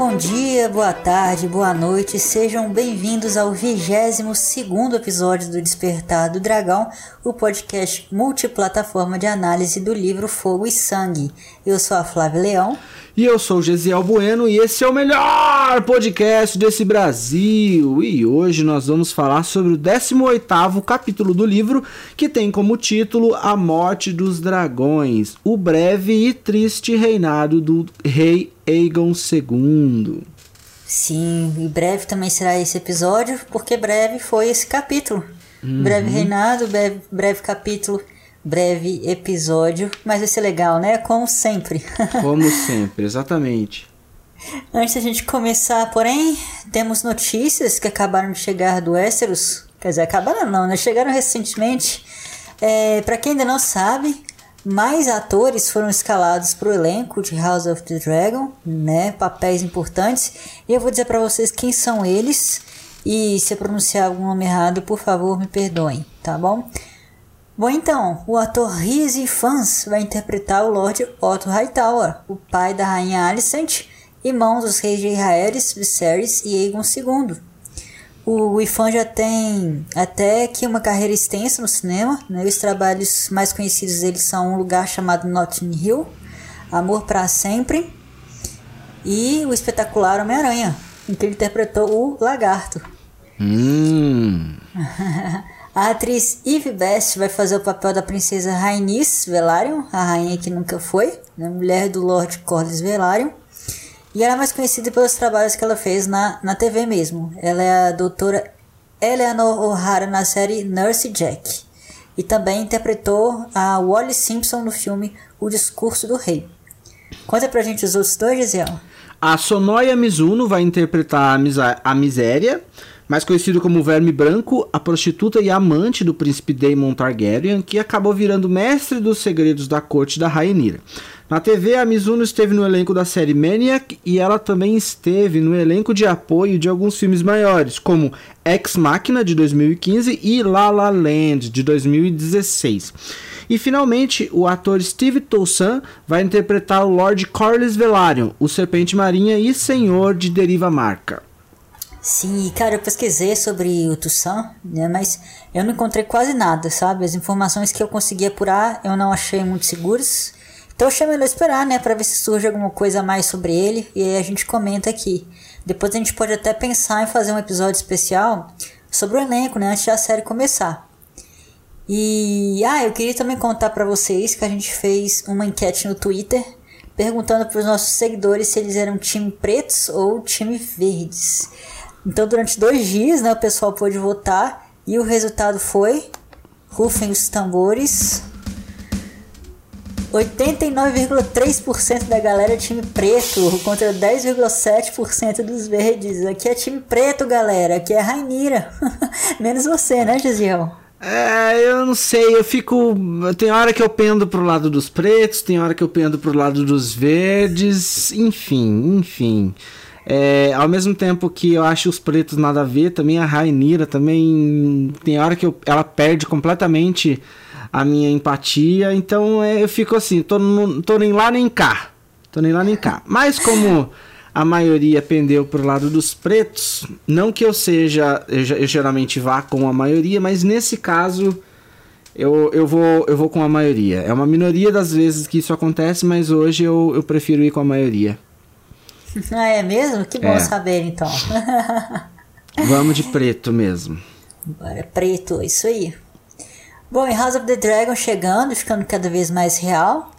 bom dia, boa tarde, boa noite, sejam bem-vindos ao 22 episódio do Despertar do Dragão, o podcast multiplataforma de análise do livro Fogo e Sangue. Eu sou a Flávia Leão. E eu sou o Gesiel Bueno e esse é o melhor podcast desse Brasil. E hoje nós vamos falar sobre o 18º capítulo do livro, que tem como título A Morte dos Dragões, o breve e triste reinado do rei Aegon II. Sim, e breve também será esse episódio, porque breve foi esse capítulo. Uhum. Breve reinado, breve, breve capítulo breve episódio, mas vai ser legal, né? Como sempre. Como sempre, exatamente. Antes da gente começar, porém, temos notícias que acabaram de chegar do Westeros. Quer dizer, acabaram não, né? Chegaram recentemente. É, para quem ainda não sabe, mais atores foram escalados para o elenco de House of the Dragon, né? Papéis importantes. E eu vou dizer para vocês quem são eles. E se eu pronunciar algum nome errado, por favor, me perdoem, tá bom? Bom, então, o ator Rizzy Fans vai interpretar o Lord Otto Hightower, o pai da rainha Alicent, irmão dos reis de Israelis, Viserys e Aegon II. O Ifan já tem até que uma carreira extensa no cinema. Né? Os trabalhos mais conhecidos dele são Um Lugar Chamado Notting Hill, Amor para Sempre e o espetacular Homem-Aranha, em que ele interpretou o Lagarto. Hum. A atriz Eve Best vai fazer o papel da princesa Rhaenys Velaryon, a rainha que nunca foi, né, mulher do Lord Corlys Velaryon. E ela é mais conhecida pelos trabalhos que ela fez na, na TV mesmo. Ela é a doutora Eleanor O'Hara na série Nurse Jack. E também interpretou a Wally Simpson no filme O Discurso do Rei. Conta pra gente os outros dois, Gisele. A Sonoya Mizuno vai interpretar a, a Miséria, mais conhecido como Verme Branco, a prostituta e amante do príncipe Daemon Targaryen, que acabou virando mestre dos segredos da corte da Rhaenyra. Na TV, a Mizuno esteve no elenco da série Maniac e ela também esteve no elenco de apoio de alguns filmes maiores, como Ex Machina de 2015 e La La Land de 2016. E finalmente, o ator Steve Toussaint vai interpretar o Lord Corlys Velaryon, o Serpente Marinha e Senhor de Deriva Marca. Sim, cara, eu pesquisei sobre o Toussaint, né, mas eu não encontrei quase nada, sabe? As informações que eu consegui apurar eu não achei muito seguras. Então eu achei melhor esperar, né, para ver se surge alguma coisa a mais sobre ele e aí a gente comenta aqui. Depois a gente pode até pensar em fazer um episódio especial sobre o elenco, né, antes da série começar. E ah, eu queria também contar para vocês que a gente fez uma enquete no Twitter perguntando para os nossos seguidores se eles eram time pretos ou time verdes. Então, durante dois dias, né, o pessoal pôde votar e o resultado foi. Rufem os tambores. 89,3% da galera é time preto contra 10,7% dos verdes. Aqui é time preto, galera. Aqui é Rainira. Menos você, né, Gisiel? É, eu não sei, eu fico. Tem hora que eu pendo pro lado dos pretos, tem hora que eu pendo pro lado dos verdes, enfim, enfim. É, ao mesmo tempo que eu acho os pretos nada a ver, também a Rainira também tem hora que eu, ela perde completamente a minha empatia, então é, eu fico assim, tô, no, tô nem lá nem cá. Tô nem lá nem cá. Mas como a maioria pendeu pro lado dos pretos, não que eu seja, eu, eu geralmente vá com a maioria, mas nesse caso eu, eu, vou, eu vou com a maioria. É uma minoria das vezes que isso acontece, mas hoje eu, eu prefiro ir com a maioria. Ah, é mesmo? Que bom é. saber então. Vamos de preto mesmo. Bora, preto, isso aí. Bom, e House of the Dragon chegando, ficando cada vez mais real.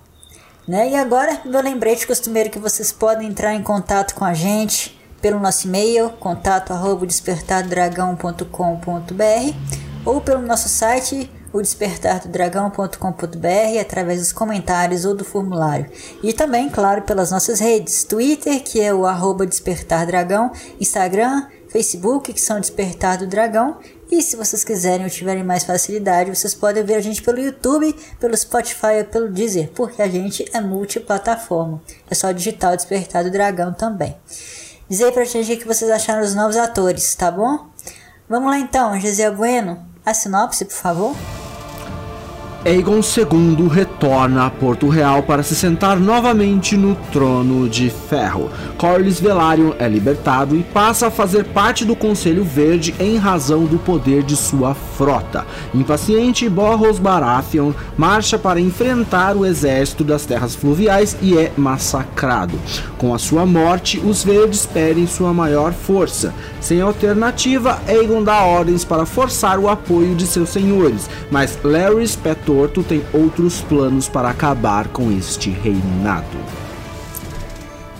Né? E agora, meu lembrete costumeiro que vocês podem entrar em contato com a gente pelo nosso e-mail, contato arroba despertardragão.com.br ou pelo nosso site o despertardodragão.com.br através dos comentários ou do formulário. E também, claro, pelas nossas redes, Twitter, que é o arroba despertardragão, Instagram, Facebook, que são Despertar do Dragão. E se vocês quiserem ou tiverem mais facilidade, vocês podem ver a gente pelo YouTube, pelo Spotify ou pelo Deezer, porque a gente é multiplataforma. É só digitar o Despertar do Dragão também. Diz aí pra gente o que vocês acharam dos novos atores, tá bom? Vamos lá então, José Bueno, a sinopse, por favor. Aegon II retorna a Porto Real para se sentar novamente no trono de ferro. Corlys Velaryon é libertado e passa a fazer parte do Conselho Verde em razão do poder de sua frota. Impaciente, Borros Baratheon marcha para enfrentar o exército das terras fluviais e é massacrado. Com a sua morte, os Verdes perdem sua maior força. Sem alternativa, Aegon dá ordens para forçar o apoio de seus senhores, mas Larry Pé Torto tem outros planos para acabar com este reinado.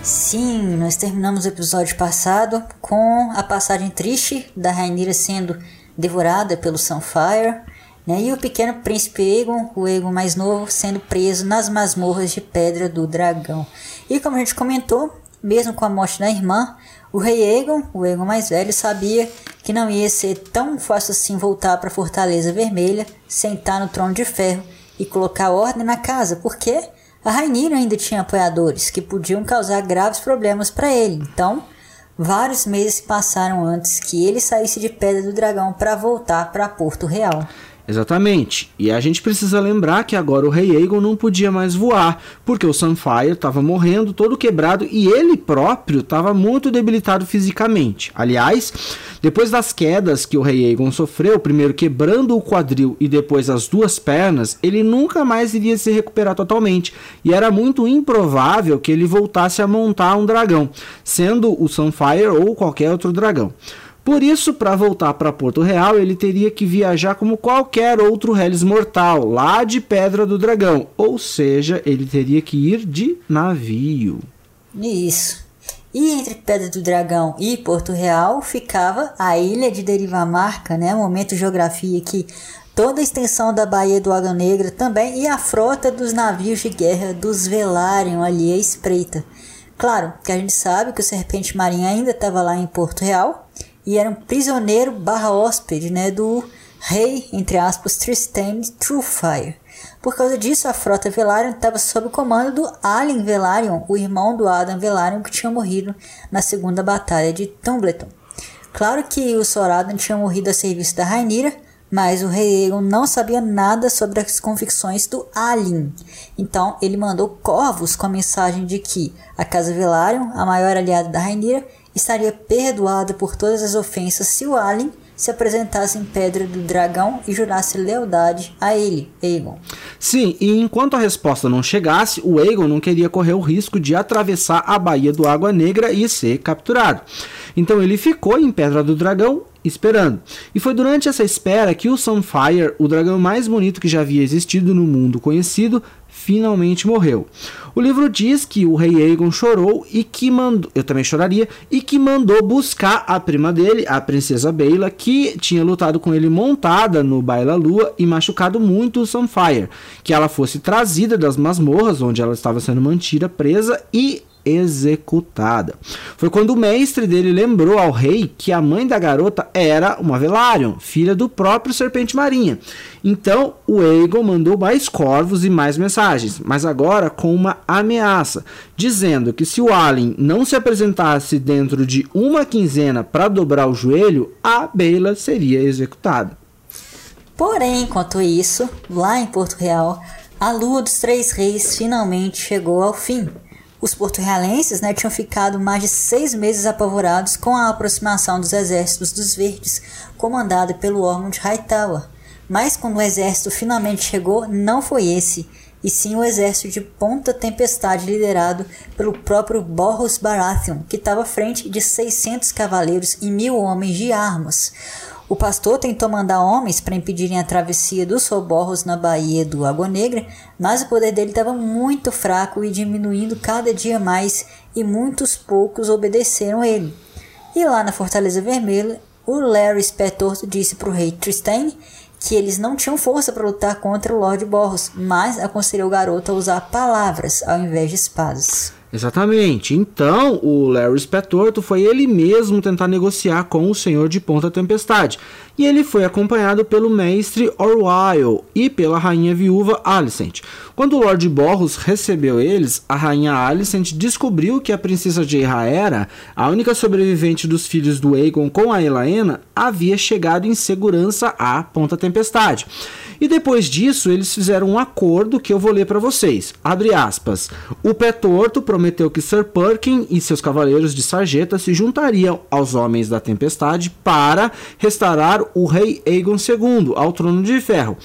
Sim, nós terminamos o episódio passado com a passagem triste da Rainira sendo devorada pelo Sunfire, né, e o pequeno príncipe Aegon, o Aegon mais novo, sendo preso nas masmorras de Pedra do Dragão. E como a gente comentou, mesmo com a morte da irmã, o rei Aegon, o Aegon mais velho, sabia que não ia ser tão fácil assim voltar para a Fortaleza Vermelha, sentar no trono de ferro e colocar ordem na casa, porque a Rainira ainda tinha apoiadores que podiam causar graves problemas para ele. Então, vários meses passaram antes que ele saísse de Pedra do Dragão para voltar para Porto Real. Exatamente. E a gente precisa lembrar que agora o rei Aegon não podia mais voar, porque o Sunfire estava morrendo, todo quebrado, e ele próprio estava muito debilitado fisicamente. Aliás, depois das quedas que o rei Aegon sofreu, primeiro quebrando o quadril e depois as duas pernas, ele nunca mais iria se recuperar totalmente, e era muito improvável que ele voltasse a montar um dragão, sendo o Sunfire ou qualquer outro dragão. Por isso, para voltar para Porto Real, ele teria que viajar como qualquer outro Hellis mortal, lá de Pedra do Dragão, ou seja, ele teria que ir de navio. Isso. E entre Pedra do Dragão e Porto Real ficava a ilha de Derivamarca, né? Momento geografia aqui. Toda a extensão da Baía do Água Negra também e a frota dos navios de guerra dos Velaryon ali à espreita. Claro que a gente sabe que o Serpente Marinho ainda estava lá em Porto Real, e era um prisioneiro barra hóspede né, do rei, entre aspas, Tristan Truefire. Por causa disso, a frota Velaryon estava sob o comando do Alien Velaryon, o irmão do Adam Velaryon que tinha morrido na segunda batalha de Tumbleton. Claro que o Soradan tinha morrido a serviço da Rainira, mas o rei Aegon não sabia nada sobre as convicções do Alien. Então ele mandou corvos com a mensagem de que a Casa Velaryon, a maior aliada da Rainira, estaria perdoada por todas as ofensas se o Alien se apresentasse em Pedra do Dragão e jurasse lealdade a ele, Aegon. Sim, e enquanto a resposta não chegasse, o Aegon não queria correr o risco de atravessar a Baía do Água Negra e ser capturado. Então ele ficou em Pedra do Dragão esperando. E foi durante essa espera que o Sunfire, o dragão mais bonito que já havia existido no mundo conhecido, finalmente morreu. O livro diz que o rei Aegon chorou e que mandou, eu também choraria, e que mandou buscar a prima dele, a princesa Bela, que tinha lutado com ele montada no Baila Lua e machucado muito o Sunfire, que ela fosse trazida das masmorras onde ela estava sendo mantida presa e executada. Foi quando o mestre dele lembrou ao rei que a mãe da garota era uma Velaryon, filha do próprio Serpente Marinha. Então o Aegon mandou mais corvos e mais mensagens, mas agora com uma ameaça, dizendo que se o Alien não se apresentasse dentro de uma quinzena para dobrar o joelho, a Bela seria executada. Porém, enquanto isso, lá em Porto Real, a Lua dos Três Reis finalmente chegou ao fim. Os porto-realenses né, tinham ficado mais de seis meses apavorados com a aproximação dos exércitos dos Verdes, comandado pelo Ormond Hightower. Mas quando o exército finalmente chegou, não foi esse, e sim o exército de Ponta Tempestade liderado pelo próprio Borros Baratheon, que estava à frente de 600 cavaleiros e mil homens de armas. O pastor tentou mandar homens para impedirem a travessia dos soborros na Baía do Água Negra, mas o poder dele estava muito fraco e diminuindo cada dia mais, e muitos poucos obedeceram ele. E lá na Fortaleza Vermelha, o Larry Spetorto disse para o rei Tristan que eles não tinham força para lutar contra o Lord Borros, mas aconselhou o garoto a usar palavras ao invés de espadas. Exatamente. Então, o Larry Spetorto foi ele mesmo tentar negociar com o Senhor de Ponta Tempestade. E ele foi acompanhado pelo mestre Orwyle e pela rainha viúva Alicent. Quando o Lord Borros recebeu eles, a rainha Alicent descobriu que a princesa Jaehaera, a única sobrevivente dos filhos do Aegon com a Elaena, havia chegado em segurança à Ponta Tempestade. E depois disso, eles fizeram um acordo que eu vou ler para vocês. Abre aspas. O pé torto prometeu que Sir Perkin e seus cavaleiros de sarjeta se juntariam aos homens da tempestade para restaurar o rei Aegon II ao trono de ferro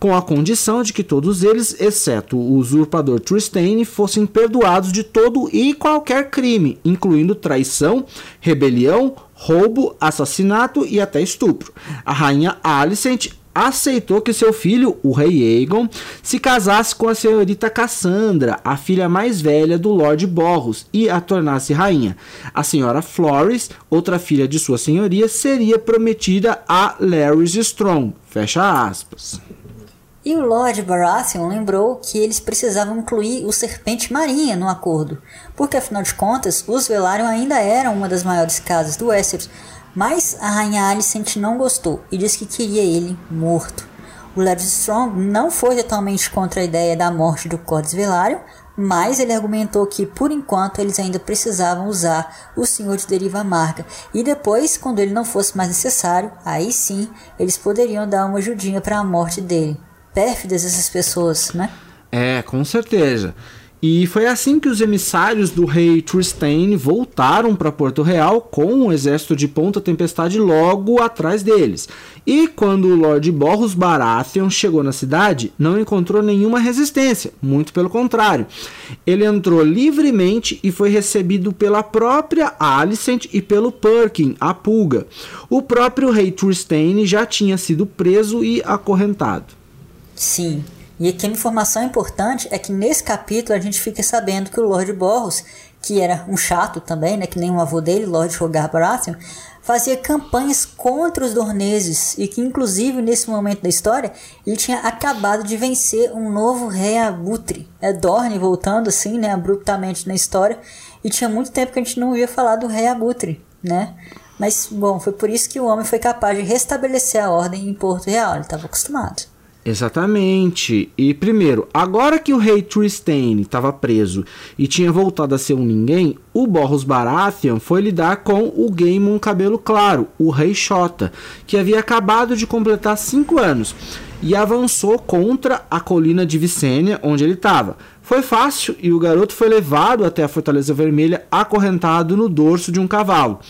com a condição de que todos eles, exceto o usurpador Tristane, fossem perdoados de todo e qualquer crime, incluindo traição, rebelião, roubo, assassinato e até estupro. A rainha Alicent aceitou que seu filho, o rei Aegon, se casasse com a senhorita Cassandra, a filha mais velha do Lord Borros, e a tornasse rainha. A senhora Flores, outra filha de sua senhoria, seria prometida a Larys Strong. Fecha aspas. E o Lord Baratheon lembrou que eles precisavam incluir o Serpente Marinha no acordo, porque afinal de contas, os Velaryon ainda eram uma das maiores casas do Westeros, mas a Rainha Alicent não gostou e disse que queria ele morto. O Lord Strong não foi totalmente contra a ideia da morte do Cordes Velaryon, mas ele argumentou que por enquanto eles ainda precisavam usar o Senhor de Deriva Amarga e depois, quando ele não fosse mais necessário, aí sim eles poderiam dar uma ajudinha para a morte dele pérfidas essas pessoas, né? É, com certeza. E foi assim que os emissários do rei Tristane voltaram para Porto Real com um exército de Ponta Tempestade logo atrás deles. E quando o Lord Borros Baratheon chegou na cidade, não encontrou nenhuma resistência, muito pelo contrário. Ele entrou livremente e foi recebido pela própria Alicent e pelo Perkin, a Pulga. O próprio rei Tristane já tinha sido preso e acorrentado. Sim. E aqui uma informação importante é que nesse capítulo a gente fica sabendo que o Lord Borros, que era um chato também, né, que nem o avô dele, Lord Rogar Baratheon, fazia campanhas contra os Dorneses e que inclusive nesse momento da história ele tinha acabado de vencer um novo rei abutre. É Dorne voltando assim, né, abruptamente na história e tinha muito tempo que a gente não ia falar do rei abutre, né? Mas bom, foi por isso que o homem foi capaz de restabelecer a ordem em Porto Real, ele estava acostumado. Exatamente. E primeiro, agora que o rei Tristane estava preso e tinha voltado a ser um ninguém, o Borros Baratheon foi lidar com o Gaemon Cabelo Claro, o rei Xota, que havia acabado de completar 5 anos, e avançou contra a colina de Vicênia, onde ele estava. Foi fácil e o garoto foi levado até a Fortaleza Vermelha acorrentado no dorso de um cavalo.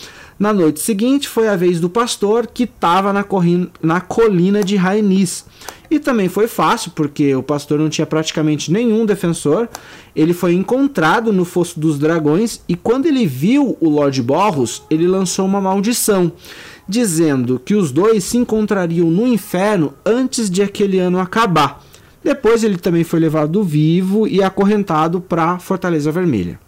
Na noite seguinte foi a vez do pastor que estava na, na colina de Rainis e também foi fácil, porque o pastor não tinha praticamente nenhum defensor. Ele foi encontrado no Fosso dos Dragões e quando ele viu o Lord Borros, ele lançou uma maldição, dizendo que os dois se encontrariam no inferno antes de aquele ano acabar. Depois ele também foi levado vivo e acorrentado para Fortaleza Vermelha.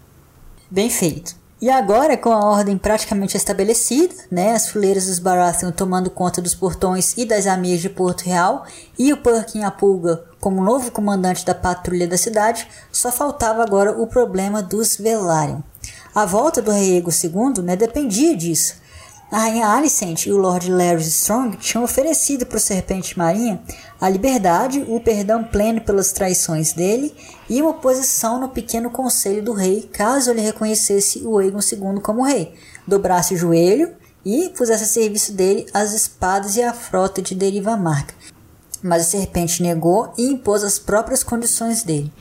Bem feito. E agora, com a ordem praticamente estabelecida, né, as fileiras dos Baratheon tomando conta dos portões e das amias de Porto Real, e o Perkin a Pulga como novo comandante da patrulha da cidade, só faltava agora o problema dos Velaryon. A volta do rei Ego II né, dependia disso, a rainha Alicent e o Lord Larry Strong tinham oferecido para o Serpente Marinha a liberdade, o perdão pleno pelas traições dele e uma posição no pequeno conselho do rei caso ele reconhecesse o Aegon II como rei, dobrasse o joelho e pusesse a serviço dele as espadas e a frota de deriva marca. Mas o Serpente negou e impôs as próprias condições dele.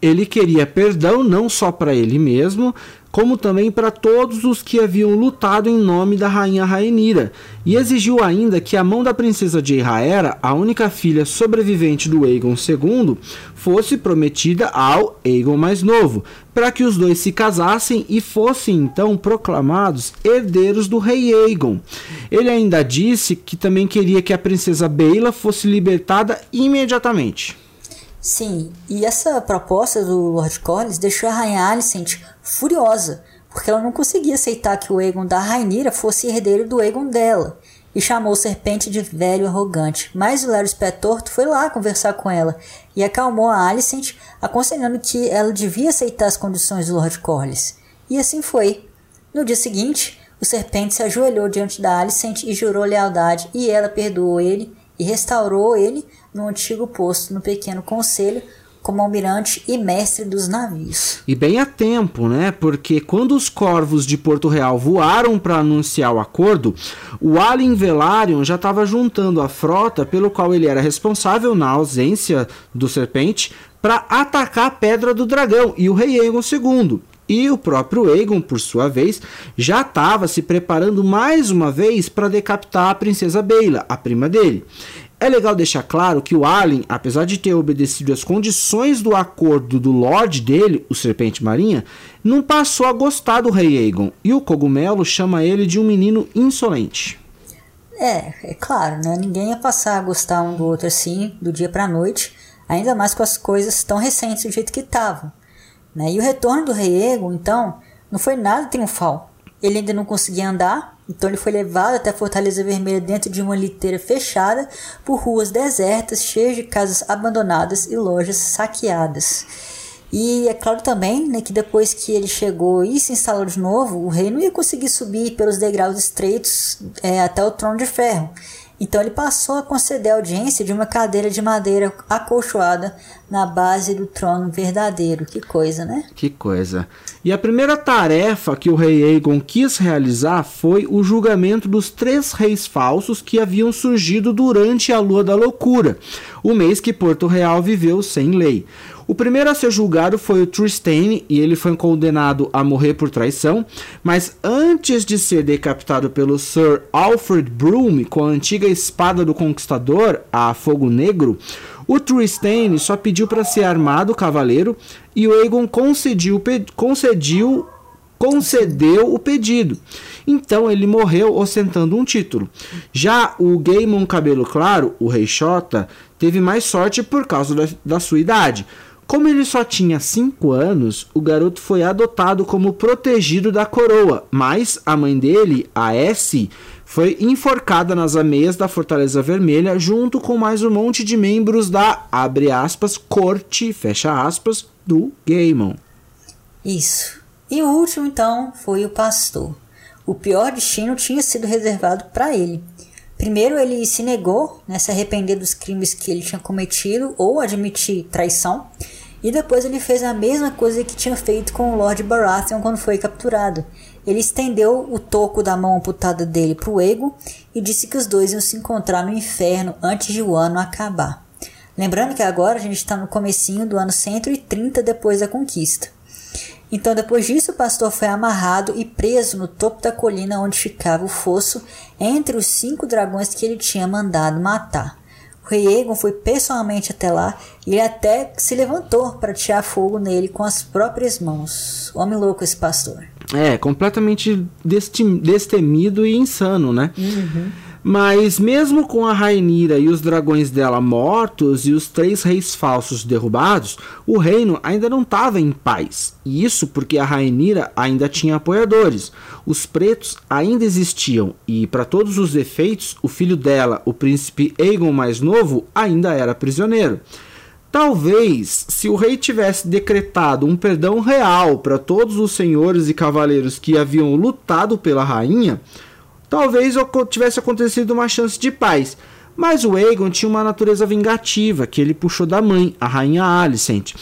Ele queria perdão não só para ele mesmo, como também para todos os que haviam lutado em nome da rainha Rainira, e exigiu ainda que a mão da princesa de Raera, a única filha sobrevivente do Aegon II, fosse prometida ao Aegon mais novo, para que os dois se casassem e fossem então proclamados herdeiros do rei Aegon. Ele ainda disse que também queria que a princesa Beila fosse libertada imediatamente. Sim, e essa proposta do Lord Corlys deixou a rainha Alicent furiosa, porque ela não conseguia aceitar que o Aegon da Rainira fosse herdeiro do Aegon dela, e chamou o serpente de velho arrogante. Mas o Larry Torto foi lá conversar com ela e acalmou a Alicent, aconselhando que ela devia aceitar as condições do Lord Corlys. E assim foi. No dia seguinte, o serpente se ajoelhou diante da Alicent e jurou lealdade, e ela perdoou ele e restaurou ele no antigo posto no pequeno conselho, como almirante e mestre dos navios. E bem a tempo, né? Porque quando os corvos de Porto Real voaram para anunciar o acordo, o Alien Velaryon já estava juntando a frota pelo qual ele era responsável na ausência do Serpente para atacar a Pedra do Dragão e o Rei Aegon II. E o próprio Aegon, por sua vez, já estava se preparando mais uma vez para decapitar a princesa Beila, a prima dele. É legal deixar claro que o Alien, apesar de ter obedecido às condições do acordo do Lorde dele, o Serpente Marinha, não passou a gostar do Rei Aegon, e o Cogumelo chama ele de um menino insolente. É, é claro, né? Ninguém ia passar a gostar um do outro assim, do dia pra noite, ainda mais com as coisas tão recentes do jeito que estavam. Né? E o retorno do rei Ego, então, não foi nada triunfal. Ele ainda não conseguia andar, então ele foi levado até a Fortaleza Vermelha dentro de uma liteira fechada por ruas desertas, cheias de casas abandonadas e lojas saqueadas. E é claro também né, que depois que ele chegou e se instalou de novo, o rei não ia conseguir subir pelos degraus estreitos é, até o trono de ferro. Então ele passou a conceder audiência de uma cadeira de madeira acolchoada na base do trono verdadeiro. Que coisa, né? Que coisa. E a primeira tarefa que o rei Aegon quis realizar foi o julgamento dos três reis falsos que haviam surgido durante a Lua da Loucura, o mês que Porto Real viveu sem lei. O primeiro a ser julgado foi o Tristane e ele foi condenado a morrer por traição, mas antes de ser decapitado pelo Sir Alfred Broom com a antiga espada do conquistador, a Fogo Negro, o Tristane só pediu para ser armado cavaleiro e o Aegon concediu, concediu concedeu o pedido. Então ele morreu ostentando um título. Já o Gaemon Cabelo Claro, o Rei Xota, teve mais sorte por causa da, da sua idade. Como ele só tinha 5 anos, o garoto foi adotado como protegido da coroa, mas a mãe dele, a Essie, foi enforcada nas ameias da Fortaleza Vermelha junto com mais um monte de membros da, abre aspas, corte, fecha aspas, do Gaemon. Isso. E o último então foi o pastor. O pior destino tinha sido reservado para ele. Primeiro, ele se negou né, se arrepender dos crimes que ele tinha cometido ou admitir traição. E depois ele fez a mesma coisa que tinha feito com o Lord Baratheon quando foi capturado. Ele estendeu o toco da mão amputada dele para o Ego e disse que os dois iam se encontrar no inferno antes de o ano acabar. Lembrando que agora a gente está no comecinho do ano 130 depois da conquista. Então, depois disso, o pastor foi amarrado e preso no topo da colina onde ficava o fosso entre os cinco dragões que ele tinha mandado matar. O rei Egon foi pessoalmente até lá e ele até se levantou para tirar fogo nele com as próprias mãos. Homem louco esse pastor. É, completamente destemido e insano, né? Uhum. Mas mesmo com a Rainira e os dragões dela mortos e os três reis falsos derrubados, o reino ainda não estava em paz. E isso porque a Rainira ainda tinha apoiadores. Os pretos ainda existiam e, para todos os efeitos, o filho dela, o príncipe Aegon mais novo, ainda era prisioneiro. Talvez, se o rei tivesse decretado um perdão real para todos os senhores e cavaleiros que haviam lutado pela rainha, talvez tivesse acontecido uma chance de paz. Mas o Aegon tinha uma natureza vingativa que ele puxou da mãe, a rainha Alicent.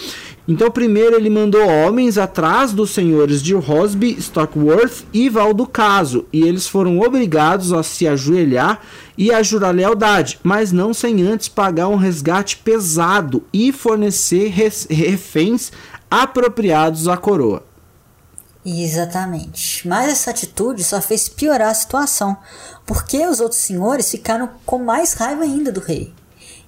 Então, primeiro ele mandou homens atrás dos senhores de Rosby, Stockworth e Valducaso, e eles foram obrigados a se ajoelhar e a jurar lealdade, mas não sem antes pagar um resgate pesado e fornecer reféns apropriados à coroa. Exatamente. Mas essa atitude só fez piorar a situação, porque os outros senhores ficaram com mais raiva ainda do rei.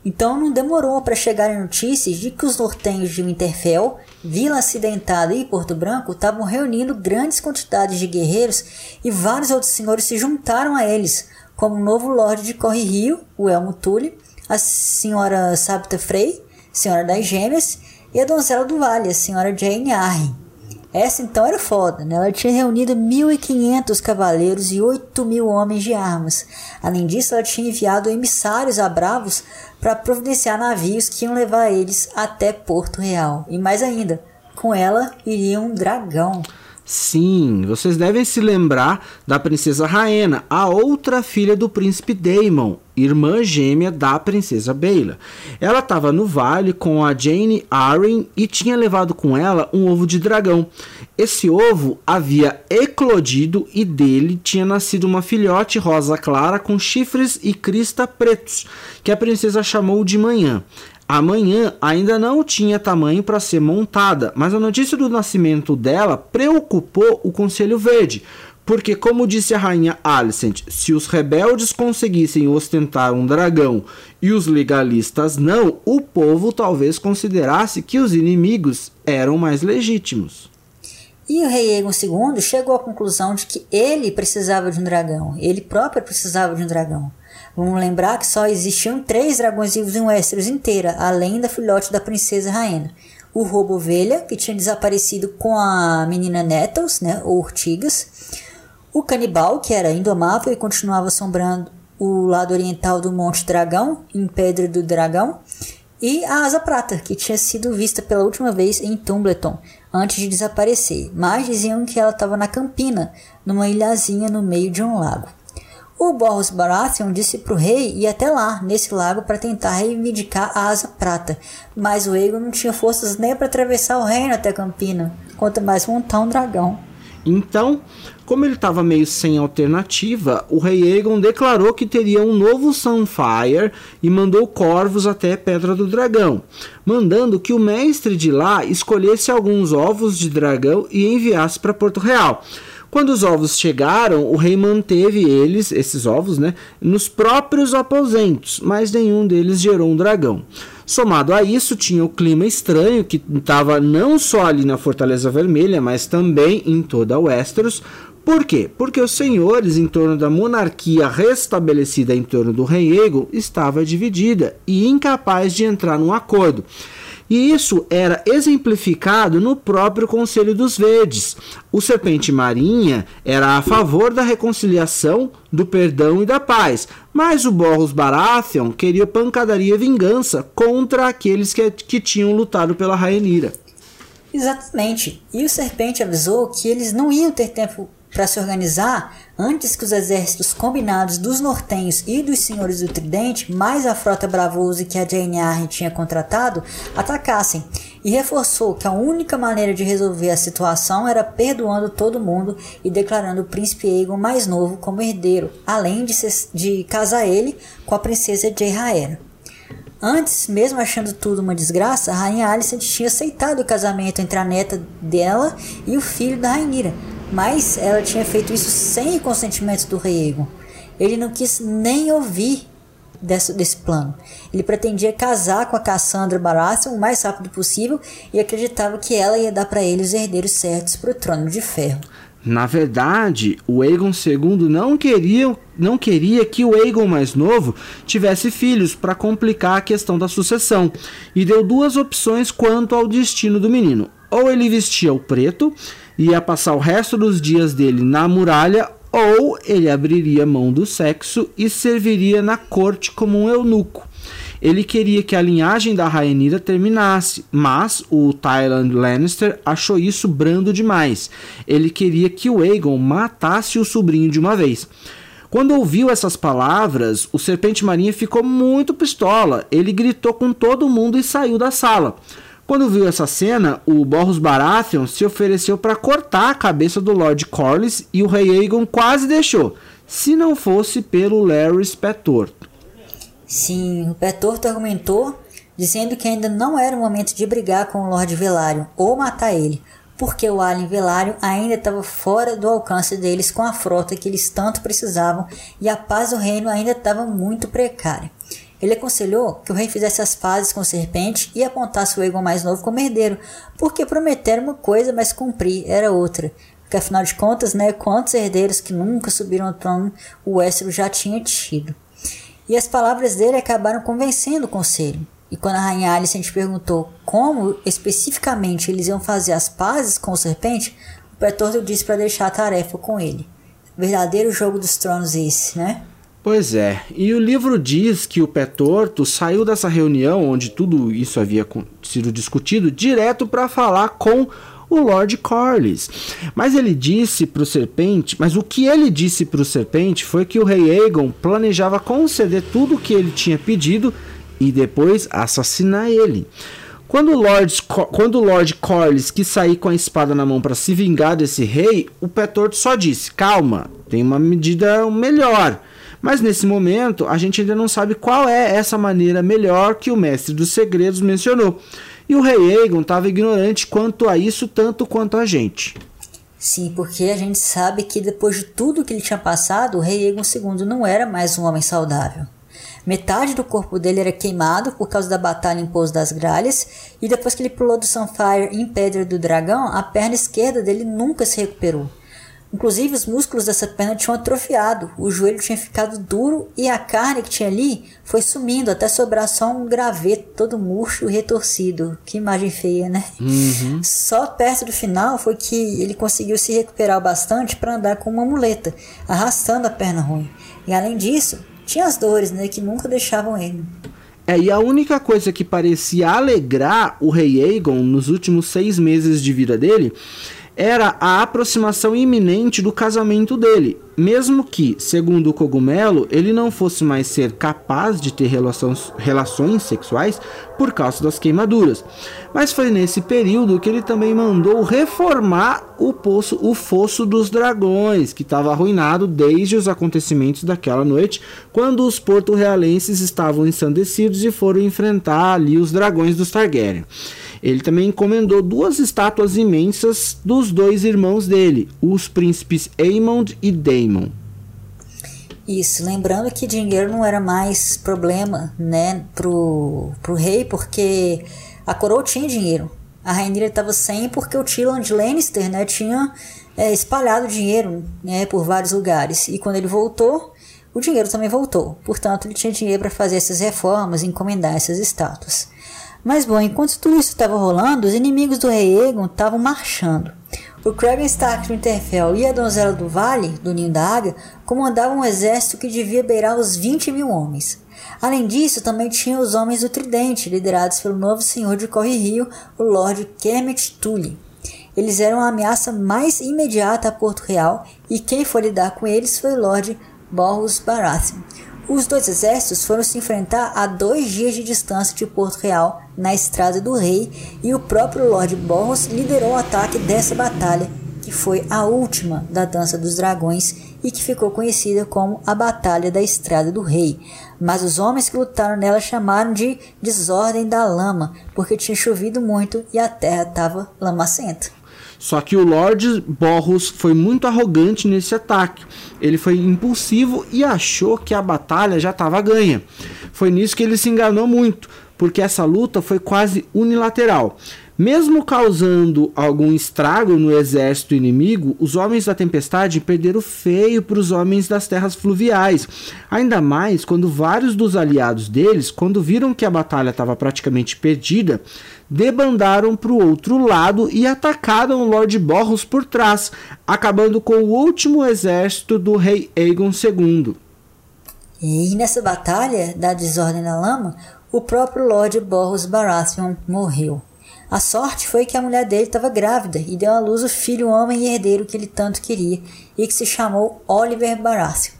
Então não demorou para chegarem notícias de que os nortenhos de Winterfell, Vila Acidentada e Porto Branco estavam reunindo grandes quantidades de guerreiros e vários outros senhores se juntaram a eles, como o novo Lorde de Corre Rio, o Elmo Tully, a senhora Sabta Frey, senhora das Gêmeas, e a donzela do Vale, a senhora Jane Arryn. Essa então era foda, né? Ela tinha reunido 1.500 cavaleiros e 8.000 homens de armas. Além disso, ela tinha enviado emissários a bravos para providenciar navios que iam levar eles até Porto Real. E mais ainda, com ela iria um dragão. Sim, vocês devem se lembrar da princesa Raena, a outra filha do príncipe Daemon. Irmã gêmea da princesa Bela. Ela estava no vale com a Jane Arryn e tinha levado com ela um ovo de dragão. Esse ovo havia eclodido e dele tinha nascido uma filhote rosa clara com chifres e crista pretos, que a princesa chamou de manhã. Amanhã ainda não tinha tamanho para ser montada, mas a notícia do nascimento dela preocupou o Conselho Verde, porque, como disse a rainha Alicent, se os rebeldes conseguissem ostentar um dragão e os legalistas não, o povo talvez considerasse que os inimigos eram mais legítimos. E o rei Egon II chegou à conclusão de que ele precisava de um dragão, ele próprio precisava de um dragão. Vamos lembrar que só existiam três dragões vivos em Westeros inteira, além da filhote da princesa Rainha. O roubo ovelha, que tinha desaparecido com a menina Nettles, né, ou Urtigas. O canibal, que era indomável e continuava assombrando o lado oriental do Monte Dragão, em Pedra do Dragão. E a Asa Prata, que tinha sido vista pela última vez em Tumbleton, antes de desaparecer, mas diziam que ela estava na Campina, numa ilhazinha no meio de um lago. O Boros Baratheon disse para o rei ir até lá, nesse lago, para tentar reivindicar a Asa Prata, mas o Aegon não tinha forças nem para atravessar o reino até Campina, quanto mais montar um dragão. Então, como ele estava meio sem alternativa, o rei Aegon declarou que teria um novo Sunfire e mandou corvos até Pedra do Dragão, mandando que o mestre de lá escolhesse alguns ovos de dragão e enviasse para Porto Real. Quando os ovos chegaram, o rei manteve eles, esses ovos, né, nos próprios aposentos, mas nenhum deles gerou um dragão. Somado a isso, tinha o clima estranho que estava não só ali na Fortaleza Vermelha, mas também em toda Westeros. Por quê? Porque os senhores em torno da monarquia restabelecida em torno do rei Ego estava dividida e incapaz de entrar num acordo. E isso era exemplificado no próprio Conselho dos Verdes. O Serpente Marinha era a favor da reconciliação, do perdão e da paz, mas o Borros Baratheon queria pancadaria e vingança contra aqueles que, que tinham lutado pela Rhaenyra. Exatamente. E o Serpente avisou que eles não iam ter tempo para se organizar antes que os exércitos combinados dos nortenhos e dos senhores do Tridente, mais a frota Bravose que a Jane Arryn tinha contratado, atacassem, e reforçou que a única maneira de resolver a situação era perdoando todo mundo e declarando o príncipe Aegon mais novo como herdeiro, além de, ser, de casar ele com a princesa Jeyraera. Antes, mesmo achando tudo uma desgraça, a rainha Alicent tinha aceitado o casamento entre a neta dela e o filho da Rainira, mas ela tinha feito isso sem o consentimento do rei Egon. Ele não quis nem ouvir desse, desse plano. Ele pretendia casar com a Cassandra Baratheon o mais rápido possível e acreditava que ela ia dar para ele os herdeiros certos para o trono de ferro. Na verdade, o Aegon II não queria, não queria que o Aegon mais novo tivesse filhos para complicar a questão da sucessão e deu duas opções quanto ao destino do menino. Ou ele vestia o preto ia passar o resto dos dias dele na muralha, ou ele abriria mão do sexo e serviria na corte como um eunuco. Ele queria que a linhagem da Rhaenyra terminasse, mas o Tywin Lannister achou isso brando demais. Ele queria que o Aegon matasse o sobrinho de uma vez. Quando ouviu essas palavras, o Serpente Marinha ficou muito pistola. Ele gritou com todo mundo e saiu da sala. Quando viu essa cena, o Borros Baratheon se ofereceu para cortar a cabeça do Lord Corlys e o rei Aegon quase deixou, se não fosse pelo Larry Petorto. Sim, o Petorto argumentou, dizendo que ainda não era o momento de brigar com o Lord Velaryon ou matar ele, porque o Alien Velaryon ainda estava fora do alcance deles com a frota que eles tanto precisavam e a paz do reino ainda estava muito precária. Ele aconselhou que o rei fizesse as pazes com o serpente e apontasse o Egon mais novo como herdeiro, porque prometeram uma coisa, mas cumprir era outra. Porque afinal de contas, né, quantos herdeiros que nunca subiram ao trono o Westeros já tinha tido. E as palavras dele acabaram convencendo o conselho. E quando a rainha Alicent perguntou como especificamente eles iam fazer as pazes com o serpente, o Petordo disse para deixar a tarefa com ele. Verdadeiro jogo dos tronos esse, né? Pois é, e o livro diz que o pé torto saiu dessa reunião onde tudo isso havia sido discutido direto para falar com o Lord Corlys. Mas ele disse para o serpente, mas o que ele disse para o serpente foi que o rei Aegon planejava conceder tudo o que ele tinha pedido e depois assassinar ele. Quando o Lord, quando o Lord Corlys quis sair com a espada na mão para se vingar desse rei, o pé torto só disse: Calma, tem uma medida melhor. Mas nesse momento, a gente ainda não sabe qual é essa maneira melhor que o mestre dos segredos mencionou. E o rei Aegon estava ignorante quanto a isso, tanto quanto a gente. Sim, porque a gente sabe que depois de tudo que ele tinha passado, o rei Aegon II não era mais um homem saudável. Metade do corpo dele era queimado por causa da batalha em Pouso das Gralhas, e depois que ele pulou do Sunfire em Pedra do Dragão, a perna esquerda dele nunca se recuperou. Inclusive, os músculos dessa perna tinham atrofiado, o joelho tinha ficado duro e a carne que tinha ali foi sumindo até sobrar só um graveto todo murcho e retorcido. Que imagem feia, né? Uhum. Só perto do final foi que ele conseguiu se recuperar bastante para andar com uma muleta, arrastando a perna ruim. E além disso, tinha as dores, né, que nunca deixavam ele. É, e a única coisa que parecia alegrar o rei Aegon nos últimos seis meses de vida dele era a aproximação iminente do casamento dele, mesmo que, segundo o cogumelo, ele não fosse mais ser capaz de ter relações, relações sexuais por causa das queimaduras. Mas foi nesse período que ele também mandou reformar o poço, o fosso dos dragões, que estava arruinado desde os acontecimentos daquela noite, quando os porto-realenses estavam ensandecidos e foram enfrentar ali os dragões dos Targaryen. Ele também encomendou duas estátuas imensas dos dois irmãos dele, os príncipes Aemond e Daemon. Isso, lembrando que dinheiro não era mais problema, né, pro, pro rei, porque a coroa tinha dinheiro. A rainha estava sem porque o Tyrion Lannister, né, tinha é, espalhado dinheiro, né, por vários lugares. E quando ele voltou, o dinheiro também voltou. Portanto, ele tinha dinheiro para fazer essas reformas, encomendar essas estátuas. Mas bom, enquanto tudo isso estava rolando, os inimigos do rei Egon estavam marchando. O Craven Stark de Winterfell e a Donzela do Vale, do Ninho da Águia, comandavam um exército que devia beirar os 20 mil homens. Além disso, também tinha os Homens do Tridente, liderados pelo novo senhor de Corre Rio, o Lord Kemet Tully. Eles eram a ameaça mais imediata a Porto Real, e quem foi lidar com eles foi o Lord Borros Baratheon, os dois exércitos foram se enfrentar a dois dias de distância de Porto Real, na Estrada do Rei, e o próprio Lord Borros liderou o ataque dessa batalha, que foi a última da Dança dos Dragões e que ficou conhecida como a Batalha da Estrada do Rei. Mas os homens que lutaram nela chamaram de Desordem da Lama, porque tinha chovido muito e a terra estava lamacenta. Só que o Lord Borros foi muito arrogante nesse ataque. Ele foi impulsivo e achou que a batalha já estava ganha. Foi nisso que ele se enganou muito, porque essa luta foi quase unilateral. Mesmo causando algum estrago no exército inimigo, os homens da tempestade perderam feio para os homens das terras fluviais. Ainda mais quando vários dos aliados deles, quando viram que a batalha estava praticamente perdida, debandaram para o outro lado e atacaram Lord Borros por trás, acabando com o último exército do rei Aegon II. E nessa batalha da desordem na lama, o próprio Lord Borros Baratheon morreu. A sorte foi que a mulher dele estava grávida e deu à luz o filho homem e herdeiro que ele tanto queria e que se chamou Oliver Baratheon.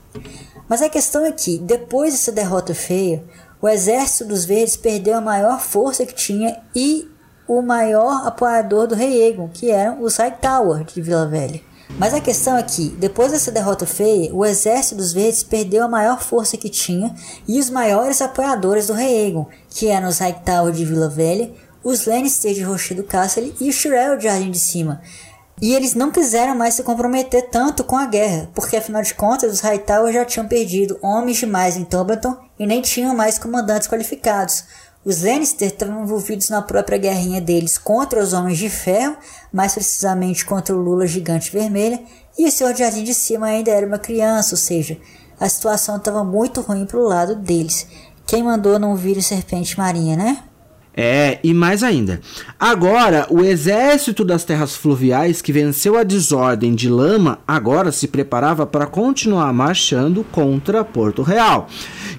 Mas a questão é que, depois dessa derrota feia, o exército dos verdes perdeu a maior força que tinha e o maior apoiador do rei Egon, que eram os Hightower de Vila Velha. Mas a questão é que, depois dessa derrota feia, o exército dos verdes perdeu a maior força que tinha e os maiores apoiadores do rei Egon, que eram os Hightower de Vila Velha, os Lannister de Rochedo Castle e o Shirel de Jardim de Cima. E eles não quiseram mais se comprometer tanto com a guerra, porque afinal de contas os Hightower já tinham perdido homens demais em Tumbleton e nem tinham mais comandantes qualificados. Os Lannister estavam envolvidos na própria guerrinha deles contra os Homens de Ferro, mais precisamente contra o Lula Gigante Vermelha, e o Senhor de Jardim de Cima ainda era uma criança, ou seja, a situação estava muito ruim para o lado deles. Quem mandou não vir o Serpente Marinha, né? É, e mais ainda. Agora, o exército das terras fluviais que venceu a desordem de Lama agora se preparava para continuar marchando contra Porto Real.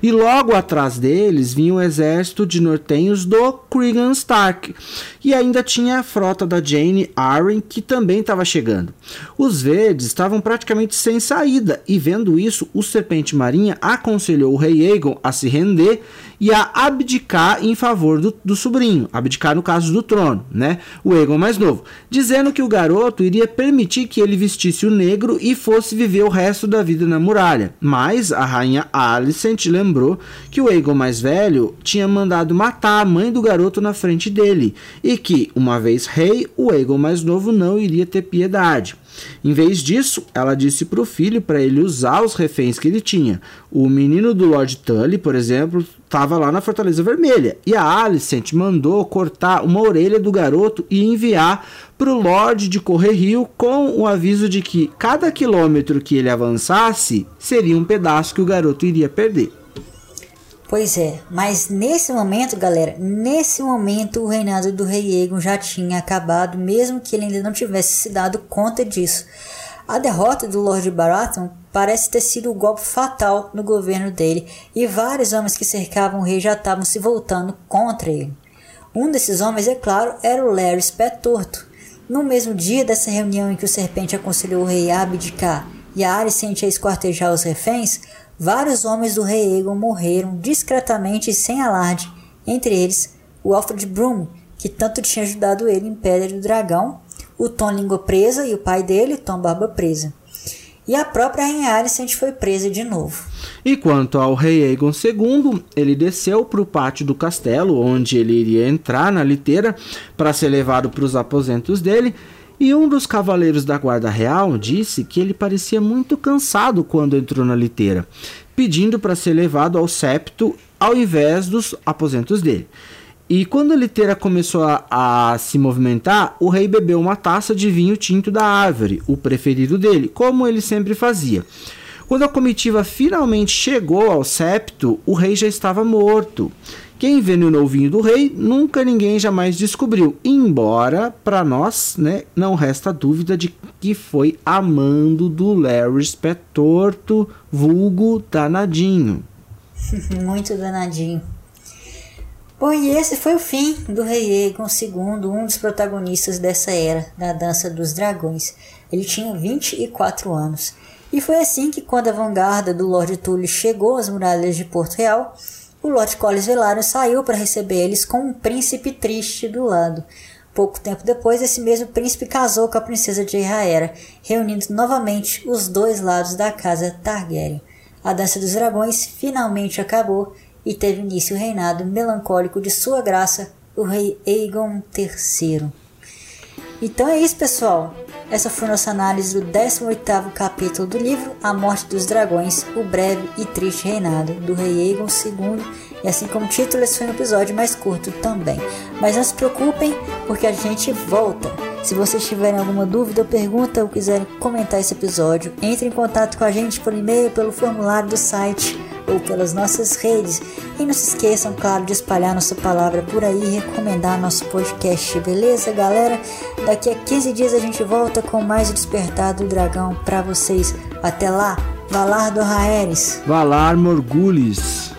E logo atrás deles vinha o exército de nortenhos do Cregan Stark. E ainda tinha a frota da Jane Arryn que também estava chegando. Os verdes estavam praticamente sem saída e vendo isso, o Serpente Marinha aconselhou o rei Aegon a se render e a abdicar em favor do, do sobrinho, abdicar no caso do trono, né? O Aegon mais novo, dizendo que o garoto iria permitir que ele vestisse o negro e fosse viver o resto da vida na muralha. Mas a rainha Alicent lembrou que o Aegon mais velho tinha mandado matar a mãe do garoto na frente dele e que, uma vez rei, o Aegon mais novo não iria ter piedade. Em vez disso, ela disse para o filho para ele usar os reféns que ele tinha. O menino do Lord Tully, por exemplo, estava lá na Fortaleza Vermelha. E a Alicent mandou cortar uma orelha do garoto e enviar para o Lorde de Correrio com o aviso de que cada quilômetro que ele avançasse seria um pedaço que o garoto iria perder. Pois é, mas nesse momento, galera, nesse momento o reinado do rei Egon já tinha acabado, mesmo que ele ainda não tivesse se dado conta disso. A derrota do Lord Baratheon parece ter sido o um golpe fatal no governo dele, e vários homens que cercavam o rei já estavam se voltando contra ele. Um desses homens, é claro, era o Larry Torto. No mesmo dia dessa reunião em que o serpente aconselhou o rei a abdicar e a Alicent a esquartejar os reféns, vários homens do rei Aegon morreram discretamente e sem alarde, entre eles o Alfred Broom, que tanto tinha ajudado ele em Pedra do Dragão, o Tom Língua Presa e o pai dele, Tom Barba Presa. E a própria Rainha Alicent foi presa de novo. E quanto ao rei Aegon II, ele desceu para o pátio do castelo, onde ele iria entrar na liteira para ser levado para os aposentos dele, e um dos cavaleiros da Guarda Real disse que ele parecia muito cansado quando entrou na liteira, pedindo para ser levado ao septo ao invés dos aposentos dele. E quando a liteira começou a, a, se movimentar, o rei bebeu uma taça de vinho tinto da árvore, o preferido dele, como ele sempre fazia. Quando a comitiva finalmente chegou ao septo, o rei já estava morto. Quem envenenou o vinho do rei, nunca ninguém jamais descobriu. Embora, para nós, né, não resta dúvida de que foi amando do Larry Spetorto, vulgo danadinho. Muito danadinho. Bom, e esse foi o fim do Rei Egon II, um dos protagonistas dessa era da Dança dos Dragões. Ele tinha 24 anos. E foi assim que, quando a vanguarda do Lord Tully chegou às muralhas de Porto Real, o Lord Collins Velaryon saiu para receber eles com um príncipe triste do lado. Pouco tempo depois, esse mesmo príncipe casou com a princesa de Rhaera, reunindo novamente os dois lados da casa Targaryen. A Dança dos Dragões finalmente acabou e teve início o reinado melancólico de sua graça, o rei Aegon III. Então é isso, pessoal. Essa foi nossa análise do 18º capítulo do livro A Morte dos Dragões, o breve e triste reinado do rei Aegon II. E assim como título, esse foi um episódio mais curto também. Mas não se preocupem, porque a gente volta. Se vocês tiverem alguma dúvida ou pergunta ou quiserem comentar esse episódio, entre em contato com a gente por e-mail, pelo formulário do site ou pelas nossas redes. E não se esqueçam, claro, de espalhar nossa palavra por aí e recomendar nosso podcast, beleza, galera? Daqui a 15 dias a gente volta com mais o Despertar do Dragão para vocês. Até lá, Valar do Raeres. Valar Morgulis.